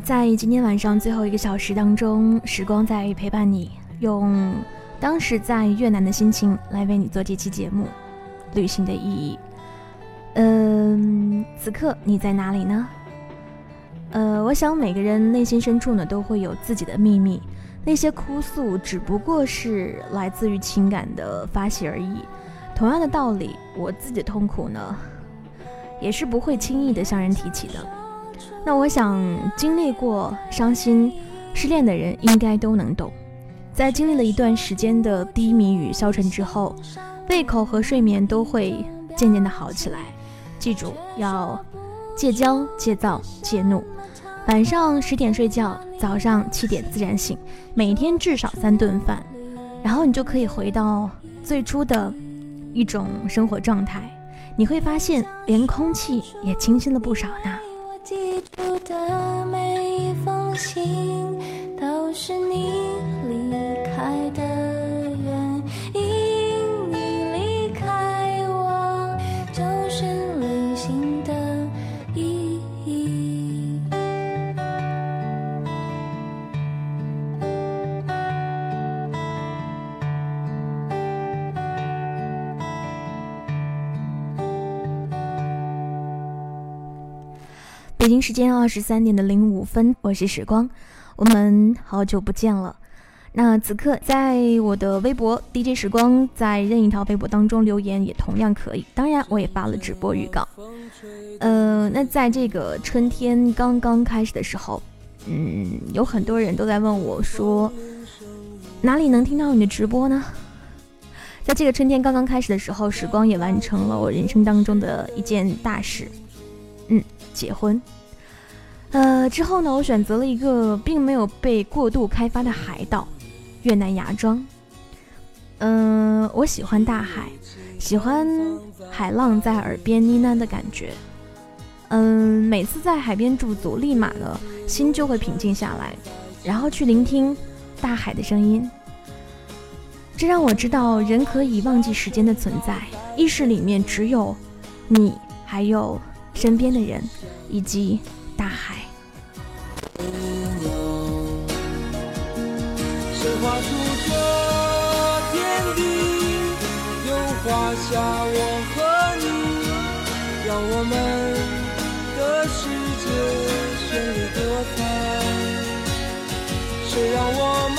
在今天晚上最后一个小时当中，时光在陪伴你，用当时在越南的心情来为你做这期节目《旅行的意义》。嗯、此刻你在哪里呢？呃，我想每个人内心深处呢都会有自己的秘密，那些哭诉只不过是来自于情感的发泄而已。同样的道理，我自己的痛苦呢，也是不会轻易的向人提起的。那我想，经历过伤心、失恋的人应该都能懂。在经历了一段时间的低迷与消沉之后，胃口和睡眠都会渐渐的好起来。记住，要戒骄、戒躁、戒怒。晚上十点睡觉，早上七点自然醒，每天至少三顿饭，然后你就可以回到最初的一种生活状态。你会发现，连空气也清新了不少呢。北京时间二十三点的零五分，我是时光，我们好久不见了。那此刻在我的微博 DJ 时光，在任意一条微博当中留言也同样可以。当然，我也发了直播预告。呃，那在这个春天刚刚开始的时候，嗯，有很多人都在问我说，哪里能听到你的直播呢？在这个春天刚刚开始的时候，时光也完成了我人生当中的一件大事，嗯，结婚。呃，之后呢，我选择了一个并没有被过度开发的海岛——越南芽庄。嗯、我喜欢大海，喜欢海浪在耳边呢喃的感觉。嗯，每次在海边驻足，立马呢心就会平静下来，然后去聆听大海的声音。这让我知道，人可以忘记时间的存在，意识里面只有你，还有身边的人，以及大海。让我们的世界绚丽多彩。谁让我们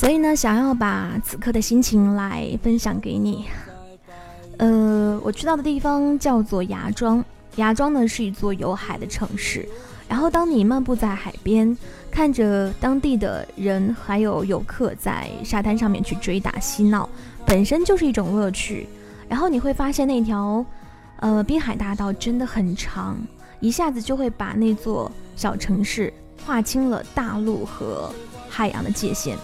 所以呢，想要把此刻的心情来分享给你。呃，我去到的地方叫做芽庄，芽庄呢是一座有海的城市。然后，当你漫步在海边，看着当地的人还有游客在沙滩上面去追打嬉闹，本身就是一种乐趣。然后你会发现那条，呃，滨海大道真的很长，一下子就会把那座小城市划清了大陆和海洋的界限。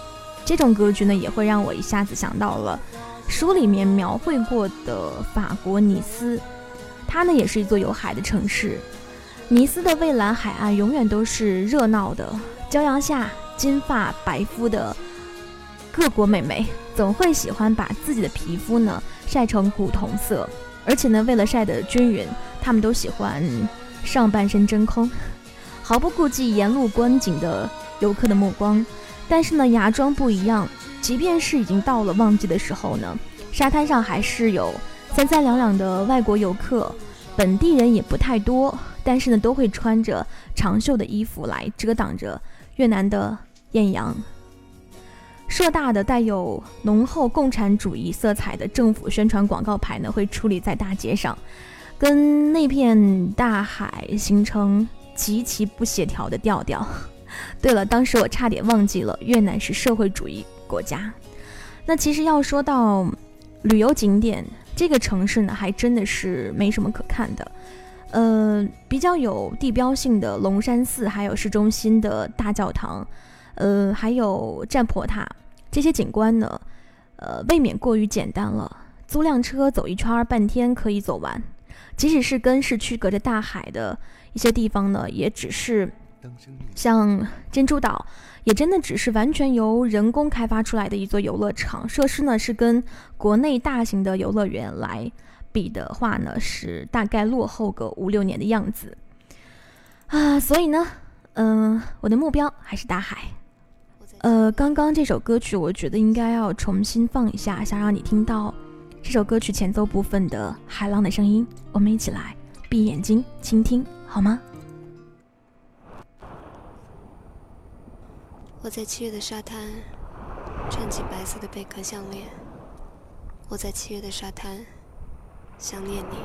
这种格局呢，也会让我一下子想到了书里面描绘过的法国尼斯，它呢也是一座有海的城市。尼斯的蔚蓝海岸永远都是热闹的，骄阳下，金发白肤的各国美眉总会喜欢把自己的皮肤呢晒成古铜色，而且呢，为了晒得均匀，她们都喜欢上半身真空，毫不顾忌沿路观景的游客的目光。但是呢，芽庄不一样，即便是已经到了旺季的时候呢，沙滩上还是有三三两两的外国游客，本地人也不太多，但是呢，都会穿着长袖的衣服来遮挡着越南的艳阳。硕大的带有浓厚共产主义色彩的政府宣传广告牌呢，会矗立在大街上，跟那片大海形成极其不协调的调调。对了，当时我差点忘记了，越南是社会主义国家。那其实要说到旅游景点，这个城市呢，还真的是没什么可看的。呃，比较有地标性的龙山寺，还有市中心的大教堂，呃，还有占婆塔这些景观呢，呃，未免过于简单了。租辆车走一圈，半天可以走完。即使是跟市区隔着大海的一些地方呢，也只是。像珍珠岛，也真的只是完全由人工开发出来的一座游乐场，设施呢是跟国内大型的游乐园来比的话呢，是大概落后个五六年的样子啊。所以呢，嗯，我的目标还是大海。呃，刚刚这首歌曲，我觉得应该要重新放一下，想让你听到这首歌曲前奏部分的海浪的声音。我们一起来闭眼睛倾听，好吗？我在七月的沙滩穿起白色的贝壳项链。我在七月的沙滩想念你。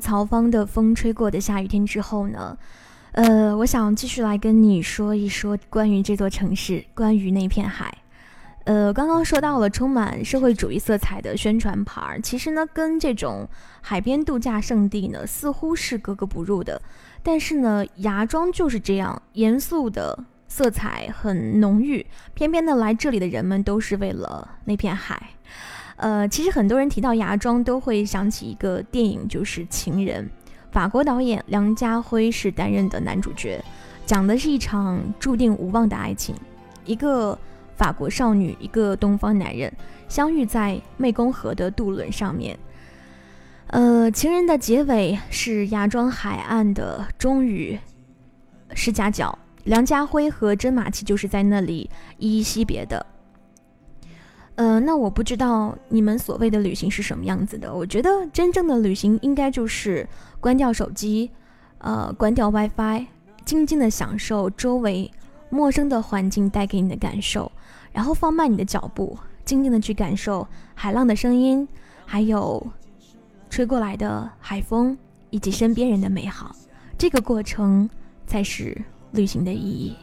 曹芳的《风吹过的下雨天》之后呢，呃，我想继续来跟你说一说关于这座城市，关于那片海。呃，刚刚说到了充满社会主义色彩的宣传牌儿，其实呢，跟这种海边度假胜地呢，似乎是格格不入的。但是呢，芽庄就是这样，严肃的色彩很浓郁，偏偏呢，来这里的人们都是为了那片海。呃，其实很多人提到芽庄，都会想起一个电影，就是《情人》，法国导演梁家辉是担任的男主角，讲的是一场注定无望的爱情，一个。法国少女，一个东方男人相遇在湄公河的渡轮上面。呃，情人的结尾是芽庄海岸的终于是夹角，梁家辉和甄马奇就是在那里依依惜别的。呃，那我不知道你们所谓的旅行是什么样子的。我觉得真正的旅行应该就是关掉手机，呃，关掉 WiFi，静静的享受周围陌生的环境带给你的感受。然后放慢你的脚步，静静的去感受海浪的声音，还有吹过来的海风，以及身边人的美好。这个过程才是旅行的意义。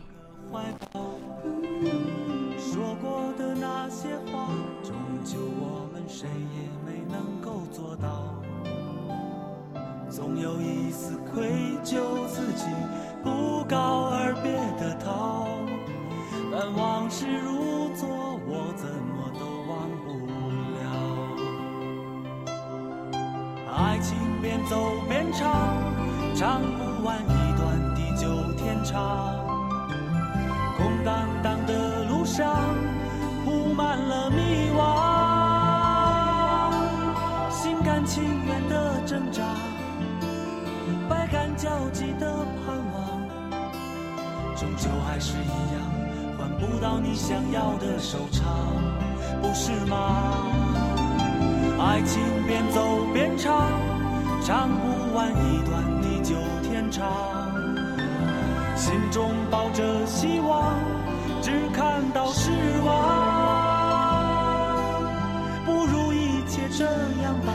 有一丝愧疚，自己不告而别的逃。但往事如昨，我怎么都忘不了。爱情边走边唱，唱不完一段地久天长。空荡荡的路上，铺满了迷惘。心甘情愿的，感交集的盼望，终究还是一样。换不到你想要的收场，不是吗？爱情边走边唱，唱不完一段地久天长。心中抱着希望，只看到失望。不如一切这样吧，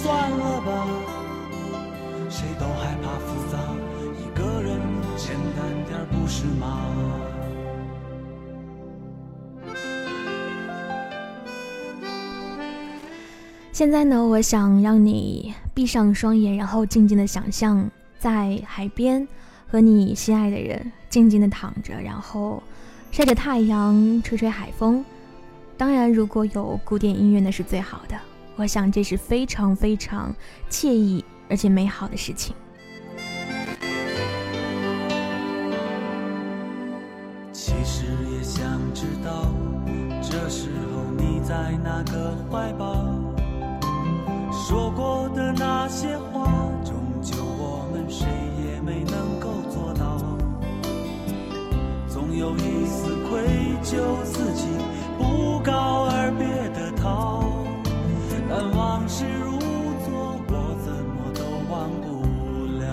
算了吧，谁都害怕复杂，一个人简单点。不是吗？现在呢，我想让你闭上双眼，然后静静的想象在海边和你心爱的人静静的躺着，然后晒着太阳，吹吹海风。当然，如果有古典音乐，那是最好的。我想这是非常非常惬意而且美好的事情。其实也想知道，这时候你在哪个怀抱，说过的那些话，终究我们谁也没能够做到。总有一丝愧疚，自己不告而别的逃。但往事如昨，我怎么都忘不了。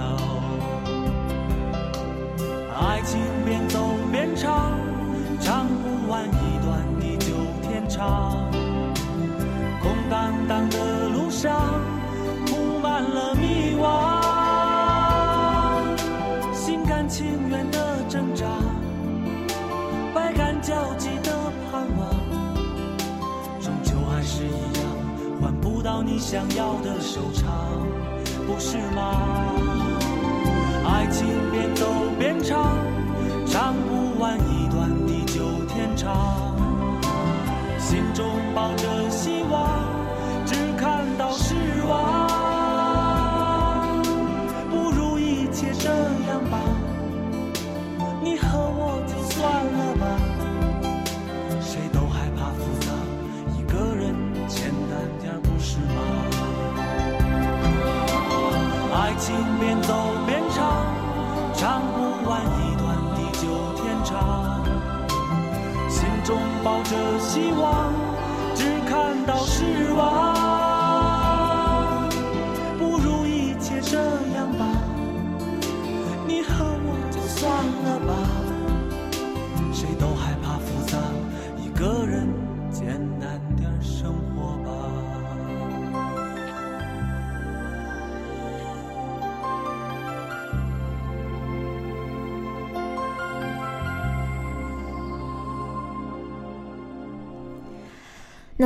爱情边走边唱，唱不完一段地久天长。空荡荡的路上你想要的收场，不是吗？爱情边走边唱，唱不完一段地久天长，心中抱着希望。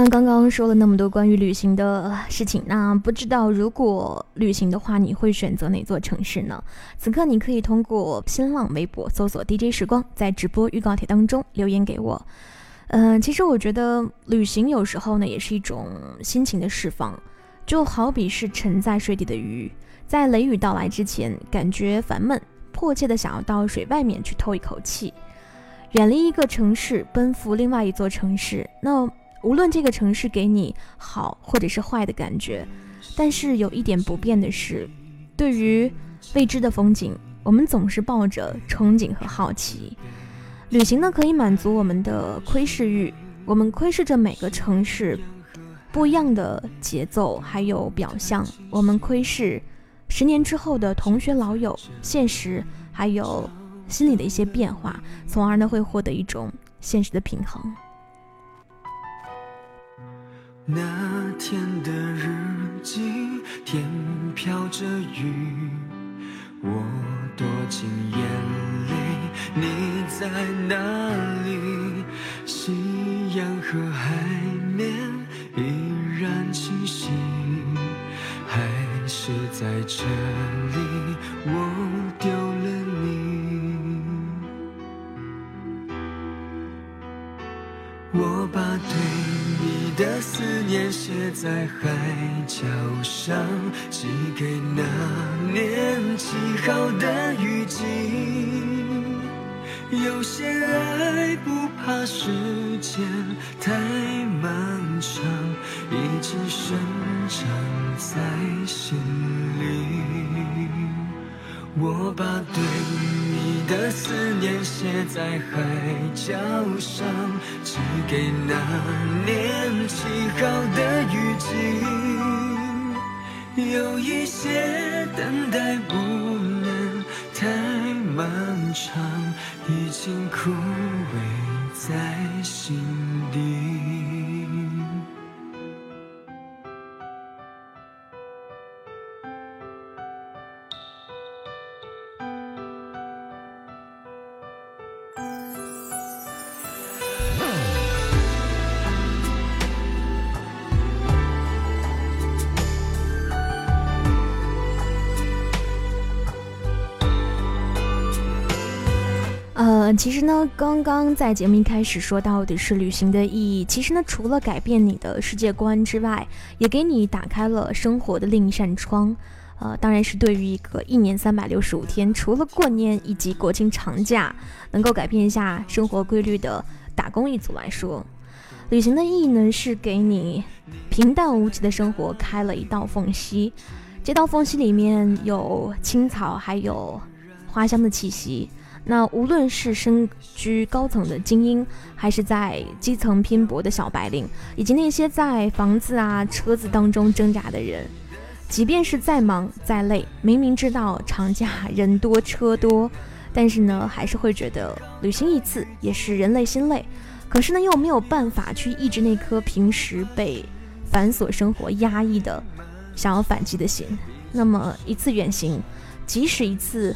那刚刚说了那么多关于旅行的事情，那不知道如果旅行的话，你会选择哪座城市呢？此刻你可以通过新浪微博搜索 DJ 时光，在直播预告帖当中留言给我。嗯，其实我觉得旅行有时候呢，也是一种心情的释放，就好比是沉在水底的鱼，在雷雨到来之前，感觉烦闷，迫切的想要到水外面去透一口气，远离一个城市，奔赴另外一座城市。那。无论这个城市给你好或者是坏的感觉，但是有一点不变的是，对于未知的风景，我们总是抱着憧憬和好奇。旅行呢，可以满足我们的窥视欲，我们窥视着每个城市不一样的节奏，还有表象。我们窥视十年之后的同学老友、现实，还有心里的一些变化，从而呢，会获得一种现实的平衡。那天的日记，天飘着雨，我躲进眼泪，你在哪里？夕阳和海面依然清晰，还是在这里，的思念写在海角上，寄给那年起好的雨季。有些爱不怕时间太漫长，一直生长在心里。我把对你的思念写在海角上，寄给那年起好的雨季。有一些等待不能太漫长，已经枯萎在心底。其实呢，刚刚在节目一开始说到的是旅行的意义。其实呢，除了改变你的世界观之外，也给你打开了生活的另一扇窗。呃，当然是对于一个一年三百六十五天，除了过年以及国庆长假能够改变一下生活规律的打工一族来说，旅行的意义呢，是给你平淡无奇的生活开了一道缝隙。这道缝隙里面有青草，还有花香的气息。那无论是身居高层的精英，还是在基层拼搏的小白领，以及那些在房子啊、车子当中挣扎的人，即便是再忙再累，明明知道长假人多车多，但是呢，还是会觉得旅行一次也是人累心累。可是呢，又没有办法去抑制那颗平时被繁琐生活压抑的想要反击的心。那么一次远行，即使一次。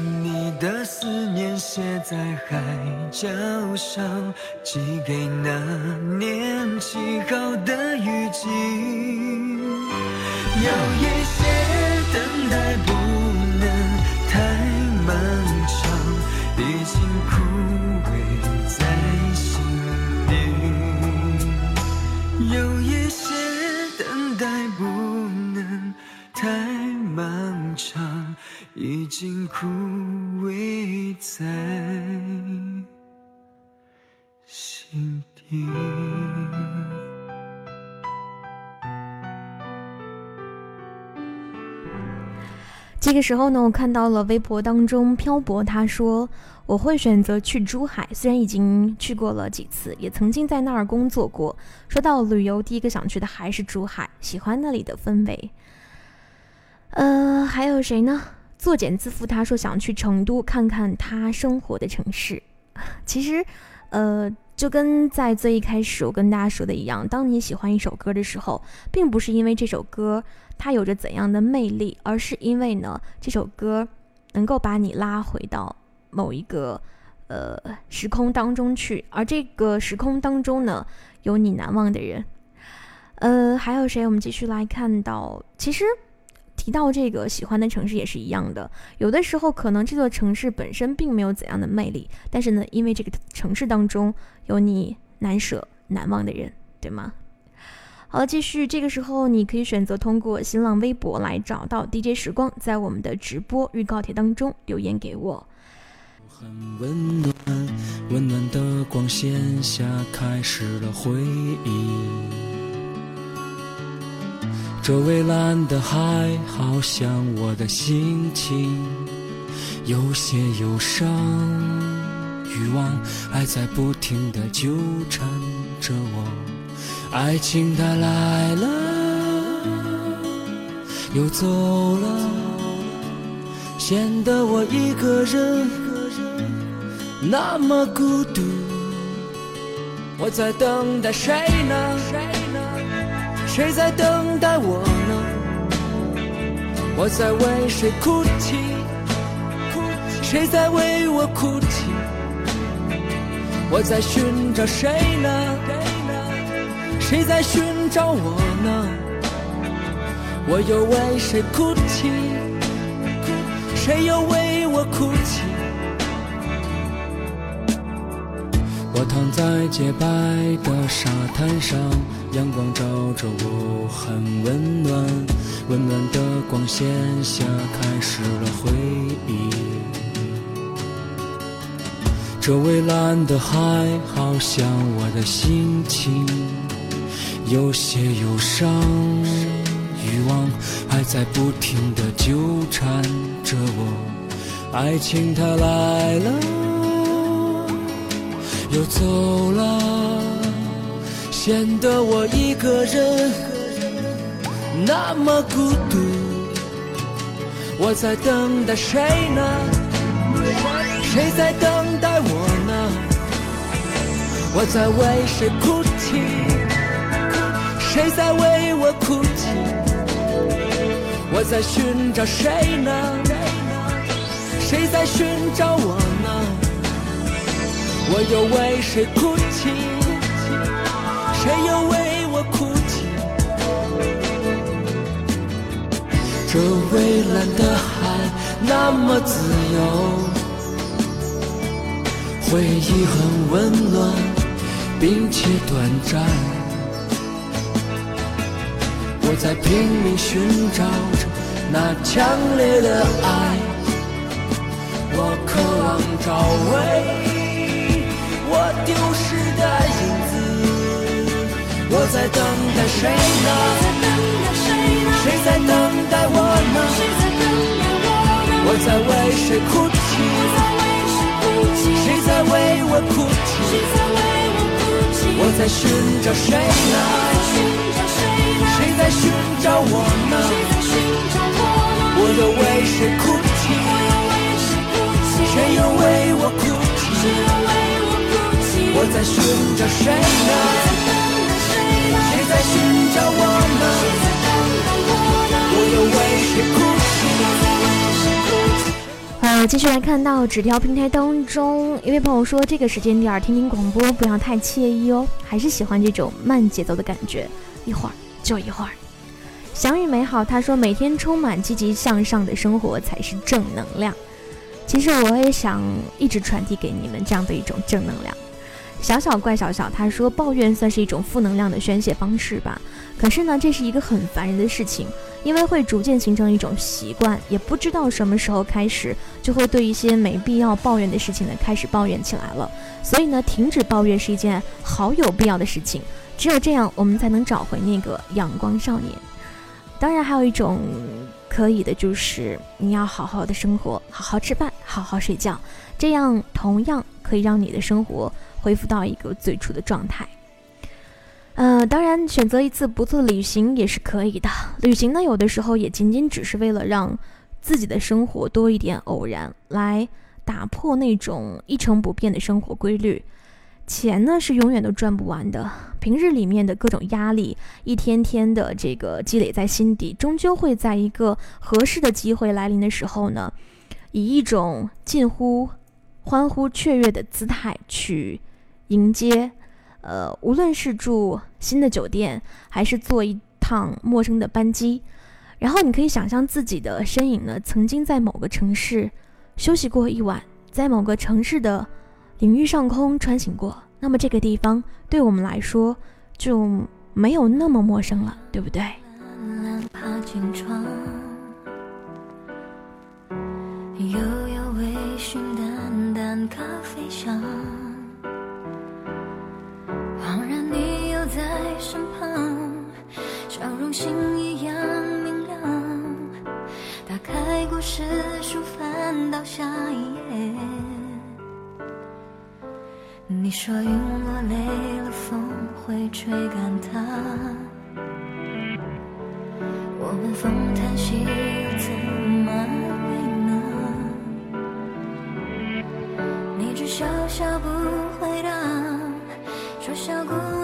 的思念写在海角上，寄给那年起好的雨季。有一些等待不能太漫长，已经枯萎在心底。有一些等待不能太漫长，已经枯。这个时候呢，我看到了微博当中漂泊，他说：“我会选择去珠海，虽然已经去过了几次，也曾经在那儿工作过。说到旅游，第一个想去的还是珠海，喜欢那里的氛围。呃，还有谁呢？作茧自缚，他说想去成都看看他生活的城市。其实，呃，就跟在最一开始我跟大家说的一样，当你喜欢一首歌的时候，并不是因为这首歌它有着怎样的魅力，而是因为呢，这首歌能够把你拉回到。某一个呃时空当中去，而这个时空当中呢，有你难忘的人，呃，还有谁？我们继续来看到，其实提到这个喜欢的城市也是一样的，有的时候可能这座城市本身并没有怎样的魅力，但是呢，因为这个城市当中有你难舍难忘的人，对吗？好了，继续，这个时候你可以选择通过新浪微博来找到 DJ 时光，在我们的直播预告帖当中留言给我。很温暖，温暖的光线下开始了回忆。这蔚蓝的海，好像我的心情，有些忧伤，欲望还在不停的纠缠着我。爱情它来了，又走了，显得我一个人。那么孤独，我在等待谁呢？谁在等待我呢？我在为谁哭泣？谁在为我哭泣？我在寻找谁呢？谁在寻找我呢？我又为谁哭泣？谁又为我哭泣？我躺在洁白的沙滩上，阳光照着我，很温暖。温暖的光线下，开始了回忆。这蔚蓝的海，好像我的心情，有些忧伤，欲望还在不停的纠缠着我。爱情它来了。又走了，显得我一个人那么孤独。我在等待谁呢？谁在等待我呢？我在为谁哭泣？谁在为我哭泣？我在寻找谁呢？谁在寻找我呢？我又为谁哭泣？谁又为我哭泣？这蔚蓝的海那么自由，回忆很温暖，并且短暂。我在拼命寻找着那强烈的爱，我渴望找回。我丢失的影子，我在等待谁呢？谁在等待我呢？我在为谁哭泣？谁在为我哭泣？我在寻找谁呢？谁在寻找我呢？我又为谁哭泣？谁又为我哭泣？我在寻找谁呢？谁在寻找我们？我又为谁哭泣？呃，继续来看到纸条平台当中，一位朋友说，这个时间点听听广播不要太惬意哦，还是喜欢这种慢节奏的感觉，一会儿就一会儿。祥与美好，他说每天充满积极向上的生活才是正能量。其实我也想一直传递给你们这样的一种正能量。小小怪小小，他说抱怨算是一种负能量的宣泄方式吧。可是呢，这是一个很烦人的事情，因为会逐渐形成一种习惯，也不知道什么时候开始就会对一些没必要抱怨的事情呢开始抱怨起来了。所以呢，停止抱怨是一件好有必要的事情。只有这样，我们才能找回那个阳光少年。当然，还有一种可以的就是你要好好的生活，好好吃饭，好好睡觉，这样同样可以让你的生活恢复到一个最初的状态。呃，当然，选择一次不错的旅行也是可以的。旅行呢，有的时候也仅仅只是为了让自己的生活多一点偶然，来打破那种一成不变的生活规律。钱呢是永远都赚不完的，平日里面的各种压力，一天天的这个积累在心底，终究会在一个合适的机会来临的时候呢，以一种近乎欢呼雀跃的姿态去迎接。呃，无论是住新的酒店，还是坐一趟陌生的班机，然后你可以想象自己的身影呢，曾经在某个城市休息过一晚，在某个城市的领域上空穿行过，那么这个地方对我们来说就没有那么陌生了，对不对？悠悠微醺，淡淡咖啡香。当然，你又在身旁，笑容星一样明亮。打开故事书，翻到下一页。你说云落累了，风会吹干它。我们风叹息，又怎么为呢？你只笑笑不回答，说小姑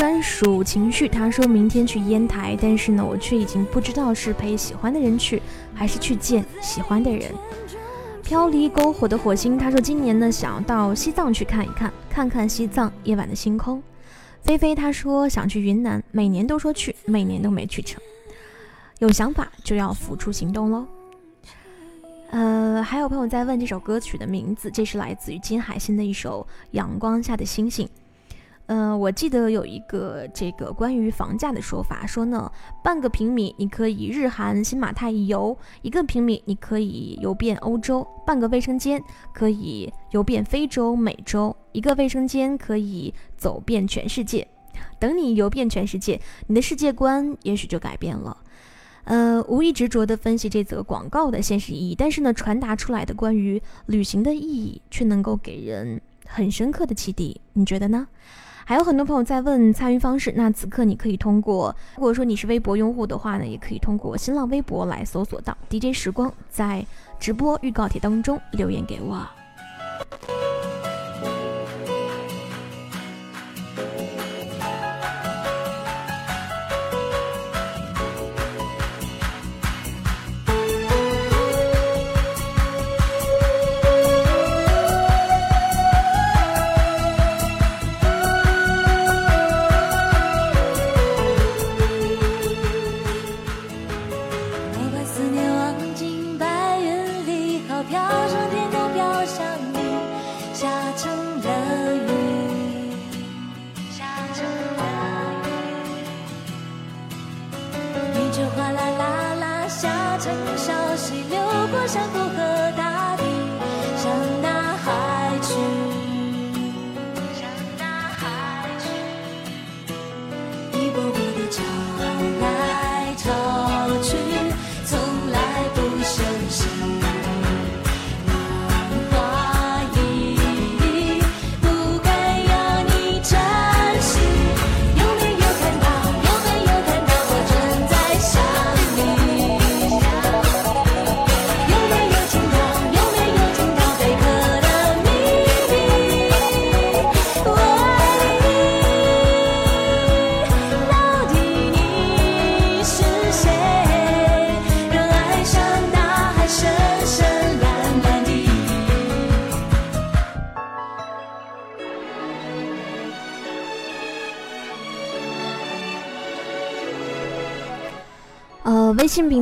专属情绪，他说明天去烟台，但是呢，我却已经不知道是陪喜欢的人去，还是去见喜欢的人。飘离篝火的火星，他说今年呢想要到西藏去看一看，看看西藏夜晚的星空。菲菲他说想去云南，每年都说去，每年都没去成。有想法就要付出行动喽。呃，还有朋友在问这首歌曲的名字，这是来自于金海心的一首《阳光下的星星》。嗯，我记得有一个这个关于房价的说法，说呢，半个平米你可以日韩新马泰游，一个平米你可以游遍欧洲，半个卫生间可以游遍非洲、美洲，一个卫生间可以走遍全世界。等你游遍全世界，你的世界观也许就改变了。呃，无意执着地分析这则广告的现实意义，但是呢，传达出来的关于旅行的意义，却能够给人很深刻的启迪。你觉得呢？还有很多朋友在问参与方式，那此刻你可以通过，如果说你是微博用户的话呢，也可以通过新浪微博来搜索到 DJ 时光，在直播预告帖当中留言给我。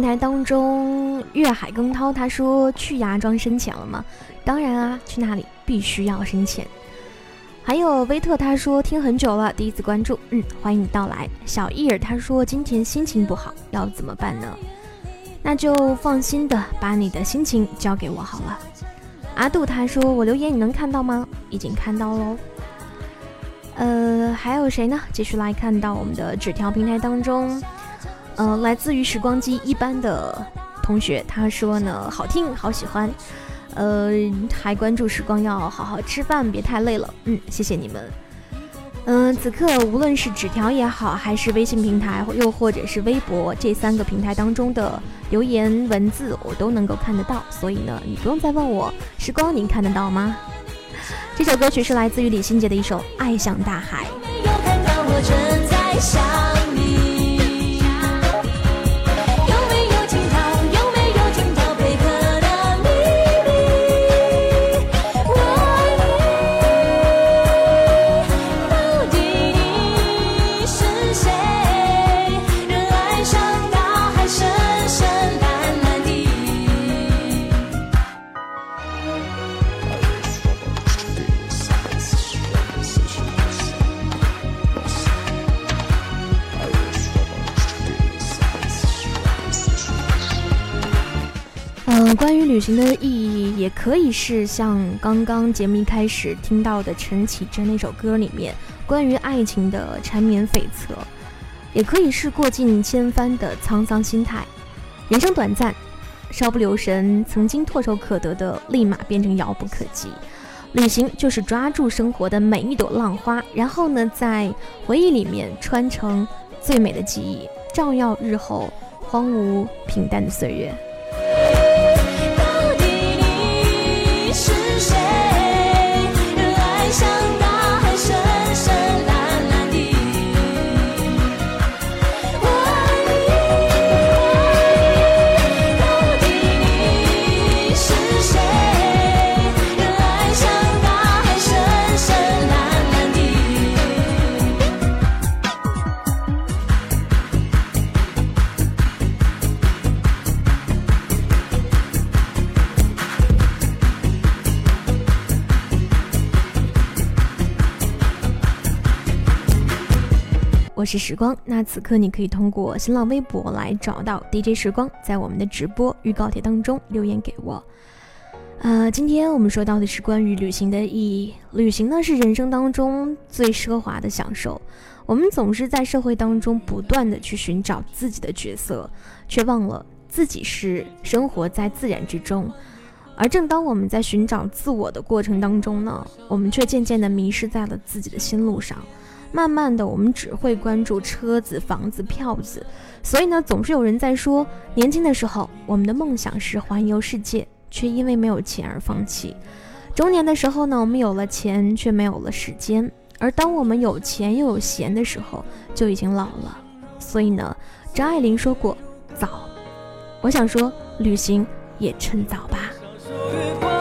台当中，粤海更涛他说去芽庄深潜了吗？当然啊，去那里必须要深潜。还有威特他说听很久了，第一次关注，嗯，欢迎你到来。小伊儿他说今天心情不好，要怎么办呢？那就放心的把你的心情交给我好了。阿杜他说我留言你能看到吗？已经看到喽。呃，还有谁呢？继续来看到我们的纸条平台当中。嗯，来自于时光机一班的同学，他说呢，好听，好喜欢，呃，还关注时光，要好好吃饭，别太累了。嗯，谢谢你们。嗯，此刻无论是纸条也好，还是微信平台，又或者是微博这三个平台当中的留言文字，我都能够看得到。所以呢，你不用再问我，时光您看得到吗？这首歌曲是来自于李心洁的一首《爱像大海》。旅行的意义，也可以是像刚刚节目一开始听到的陈绮贞那首歌里面关于爱情的缠绵悱恻，也可以是过尽千帆的沧桑心态。人生短暂，稍不留神，曾经唾手可得的立马变成遥不可及。旅行就是抓住生活的每一朵浪花，然后呢，在回忆里面穿成最美的记忆，照耀日后荒芜平淡的岁月。是时光。那此刻你可以通过新浪微博来找到 DJ 时光，在我们的直播预告帖当中留言给我。呃，今天我们说到的是关于旅行的意义。旅行呢是人生当中最奢华的享受。我们总是在社会当中不断的去寻找自己的角色，却忘了自己是生活在自然之中。而正当我们在寻找自我的过程当中呢，我们却渐渐的迷失在了自己的心路上。慢慢的，我们只会关注车子、房子、票子。所以呢，总是有人在说，年轻的时候我们的梦想是环游世界。却因为没有钱而放弃。中年的时候呢，我们有了钱，却没有了时间。而当我们有钱又有闲的时候，就已经老了。所以呢，张爱玲说过：“早。”我想说，旅行也趁早吧。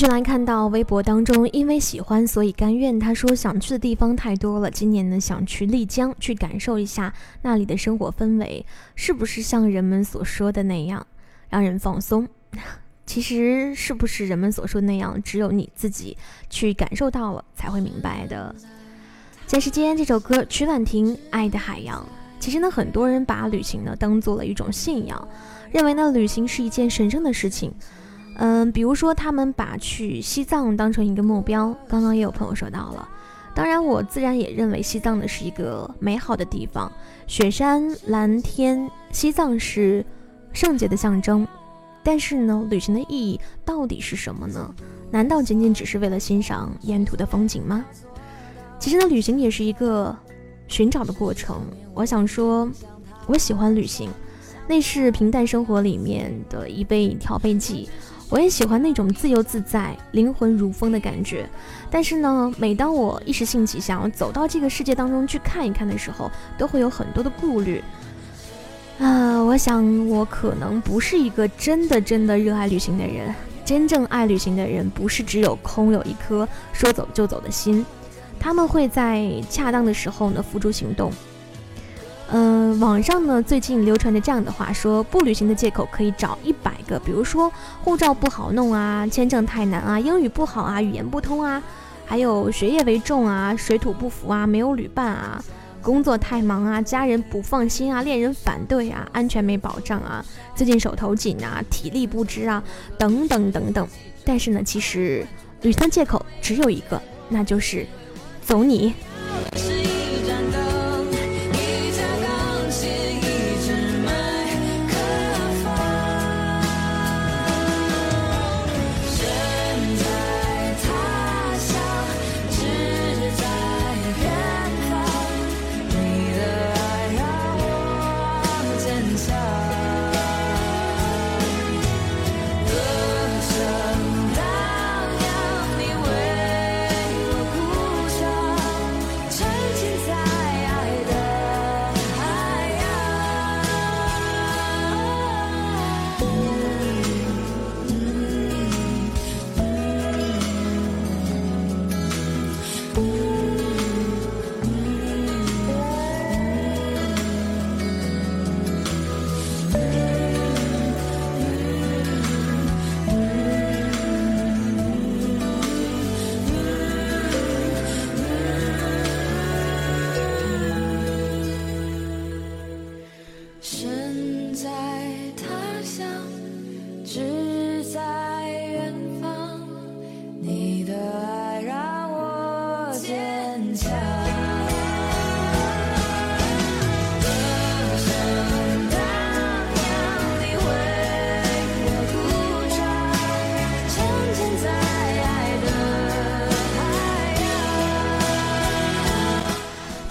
续来看到微博当中，因为喜欢所以甘愿。他说想去的地方太多了，今年呢想去丽江，去感受一下那里的生活氛围，是不是像人们所说的那样让人放松？其实是不是人们所说的那样，只有你自己去感受到了才会明白的。前时间这首歌曲婉婷《爱的海洋》，其实呢很多人把旅行呢当做了一种信仰，认为呢旅行是一件神圣的事情。嗯，比如说他们把去西藏当成一个目标，刚刚也有朋友说到了。当然，我自然也认为西藏呢是一个美好的地方，雪山、蓝天，西藏是圣洁的象征。但是呢，旅行的意义到底是什么呢？难道仅仅只是为了欣赏沿途的风景吗？其实呢，旅行也是一个寻找的过程。我想说，我喜欢旅行，那是平淡生活里面的一味调味剂。我也喜欢那种自由自在、灵魂如风的感觉，但是呢，每当我一时兴起想要走到这个世界当中去看一看的时候，都会有很多的顾虑。啊，我想我可能不是一个真的真的热爱旅行的人。真正爱旅行的人，不是只有空有一颗说走就走的心，他们会在恰当的时候呢付诸行动。嗯，网上呢最近流传着这样的话，说不旅行的借口可以找一百个，比如说护照不好弄啊，签证太难啊，英语不好啊，语言不通啊，还有学业为重啊，水土不服啊，没有旅伴啊，工作太忙啊，家人不放心啊，恋人反对啊，安全没保障啊，最近手头紧啊，体力不支啊，等等等等。但是呢，其实旅行的借口只有一个，那就是走你。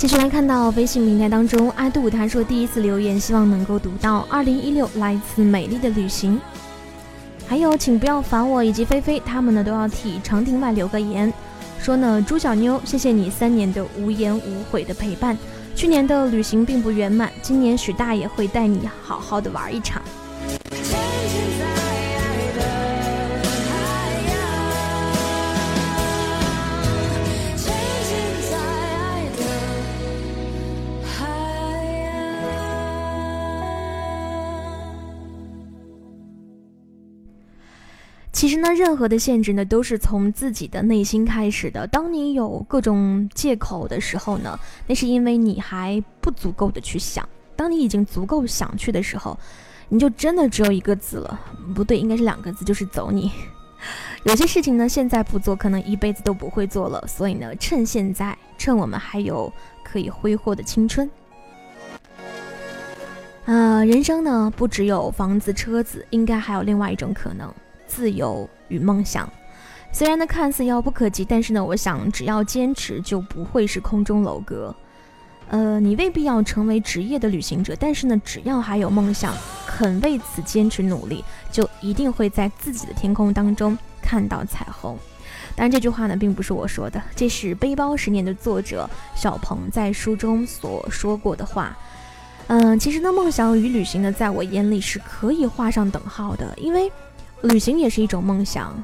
继续来看到微信平台当中，阿杜他说第一次留言，希望能够读到二零一六来自美丽的旅行。还有，请不要烦我以及菲菲，他们呢都要替长亭外留个言，说呢朱小妞，谢谢你三年的无言无悔的陪伴。去年的旅行并不圆满，今年许大爷会带你好好的玩一场。任何的限制呢，都是从自己的内心开始的。当你有各种借口的时候呢，那是因为你还不足够的去想。当你已经足够想去的时候，你就真的只有一个字了，不对，应该是两个字，就是走你。有些事情呢，现在不做，可能一辈子都不会做了。所以呢，趁现在，趁我们还有可以挥霍的青春。呃，人生呢，不只有房子、车子，应该还有另外一种可能。自由与梦想，虽然呢看似遥不可及，但是呢，我想只要坚持，就不会是空中楼阁。呃，你未必要成为职业的旅行者，但是呢，只要还有梦想，肯为此坚持努力，就一定会在自己的天空当中看到彩虹。当然，这句话呢，并不是我说的，这是《背包十年》的作者小鹏在书中所说过的话。嗯，其实呢，梦想与旅行呢，在我眼里是可以画上等号的，因为。旅行也是一种梦想。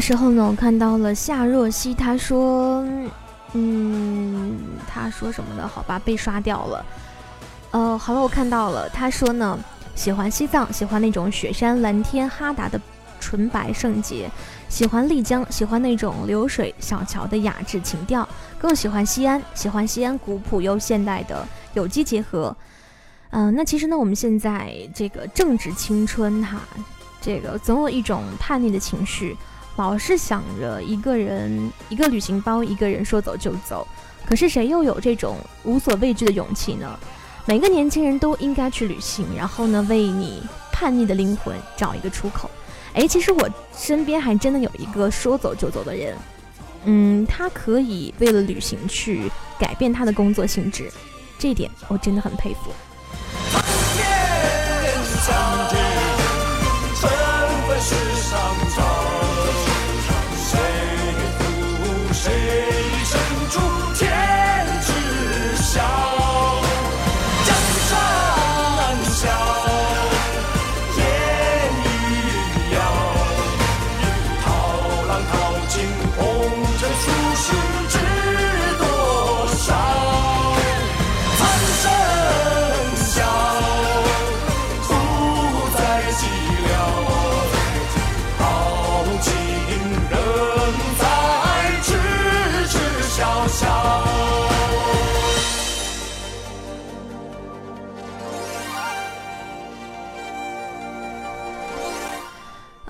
时候呢，我看到了夏若曦，她说：“嗯，他说什么的？好吧，被刷掉了。呃，好了，我看到了。他说呢，喜欢西藏，喜欢那种雪山、蓝天、哈达的纯白圣洁；喜欢丽江，喜欢那种流水小桥的雅致情调；更喜欢西安，喜欢西安古朴又现代的有机结合。嗯，那其实呢，我们现在这个正值青春哈，这个总有一种叛逆的情绪，老是想着一个人一个旅行包，一个人说走就走。可是谁又有这种无所畏惧的勇气呢？每个年轻人都应该去旅行，然后呢，为你叛逆的灵魂找一个出口。哎，其实我身边还真的有一个说走就走的人，嗯，他可以为了旅行去改变他的工作性质，这一点我真的很佩服。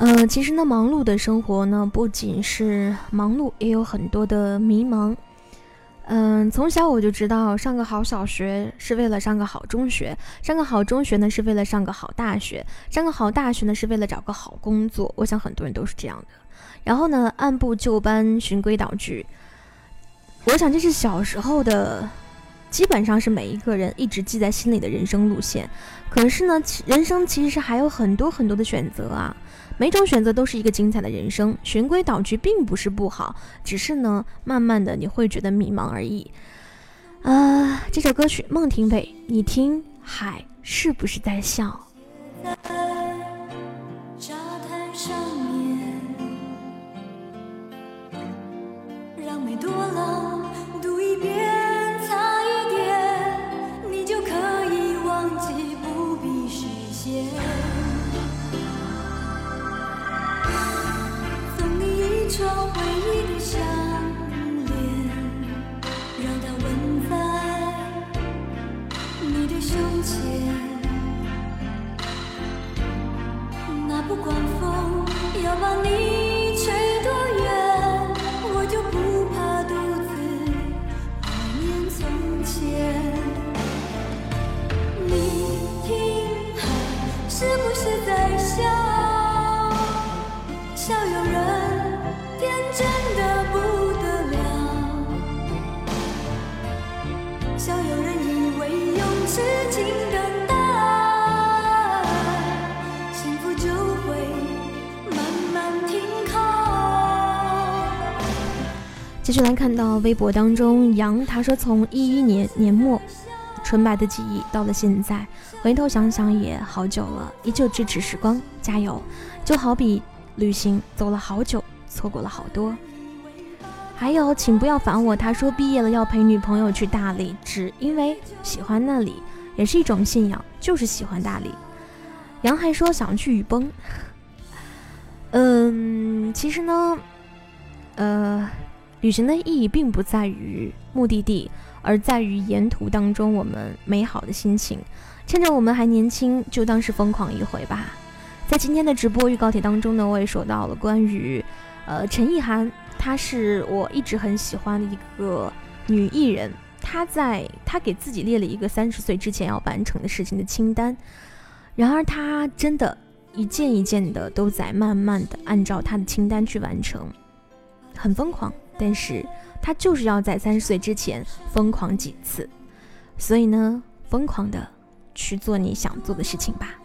嗯，其实呢，忙碌的生活呢，不仅是忙碌，也有很多的迷茫。嗯，从小我就知道，上个好小学是为了上个好中学，上个好中学呢是为了上个好大学，上个好大学呢是为了找个好工作。我想很多人都是这样的。然后呢，按部就班，循规蹈矩。我想这是小时候的，基本上是每一个人一直记在心里的人生路线。可是呢，人生其实还有很多很多的选择啊。每种选择都是一个精彩的人生，循规蹈矩并不是不好，只是呢，慢慢的你会觉得迷茫而已。啊，这首歌曲孟庭苇，你听海是不是在笑？回忆的，让你的胸前。那不管风要把你。继续来看到微博当中，杨他说从一一年年末，纯白的记忆到了现在，回头想想也好久了，依旧支持时光，加油！就好比旅行走了好久，错过了好多。还有，请不要烦我。他说毕业了要陪女朋友去大理，只因为喜欢那里，也是一种信仰，就是喜欢大理。杨还说想去雨崩。嗯，其实呢，呃。旅行的意义并不在于目的地，而在于沿途当中我们美好的心情。趁着我们还年轻，就当是疯狂一回吧。在今天的直播预告帖当中呢，我也说到了关于，呃，陈意涵，她是我一直很喜欢的一个女艺人。她在她给自己列了一个三十岁之前要完成的事情的清单，然而她真的一件一件的都在慢慢的按照她的清单去完成，很疯狂。但是他就是要在三十岁之前疯狂几次，所以呢，疯狂的去做你想做的事情吧。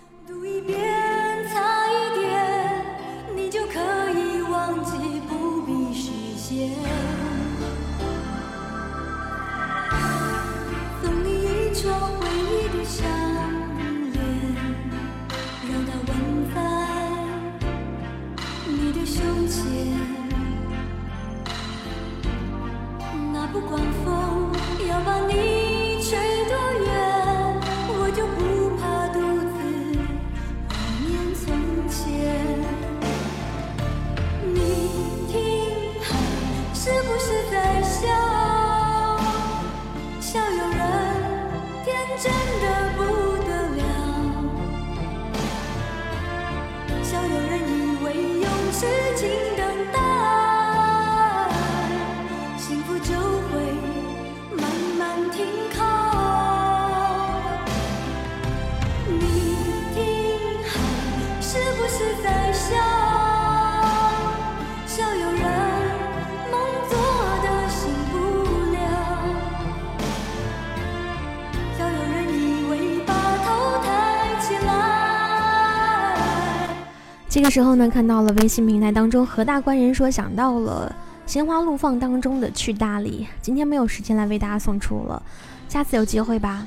这个时候呢，看到了微信平台当中何大官人说想到了《心花怒放》当中的去大理，今天没有时间来为大家送出了，下次有机会吧。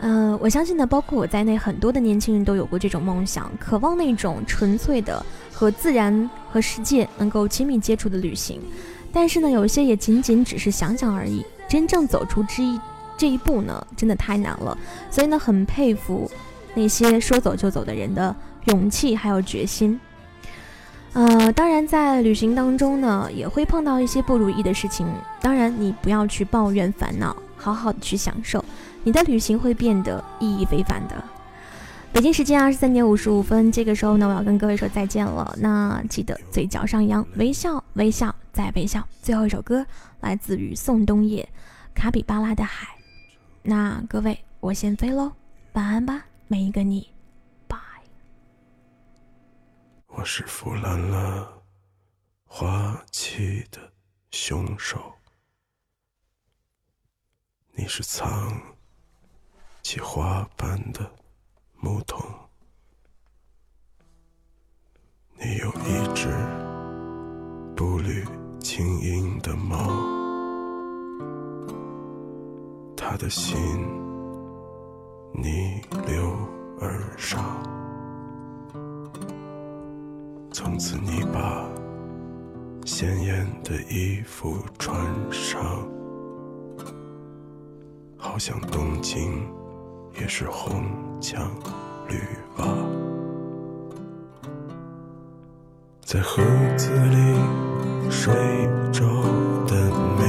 嗯、我相信呢，包括我在内，很多的年轻人都有过这种梦想，渴望那种纯粹的和自然和世界能够亲密接触的旅行。但是呢，有些也仅仅只是想想而已，真正走出这一这一步呢，真的太难了。所以呢，很佩服那些说走就走的人的勇气还有决心。呃，当然在旅行当中呢，也会碰到一些不如意的事情。当然，你不要去抱怨烦恼，好好的去享受，你的旅行会变得意义非凡的。北京时间二十三点五十五分，这个时候呢，我要跟各位说再见了。那记得嘴角上扬，微笑，微笑，再微笑。最后一首歌来自于宋冬野，《卡比巴拉的海》。那各位，我先飞喽，晚安吧，每一个你，我是腐烂了花期的凶手，你是藏起花瓣的牧童，你有一只步履轻盈的猫，它的心逆流而上。从此你把鲜艳的衣服穿上，好像东京也是红墙绿瓦，在盒子里睡着的美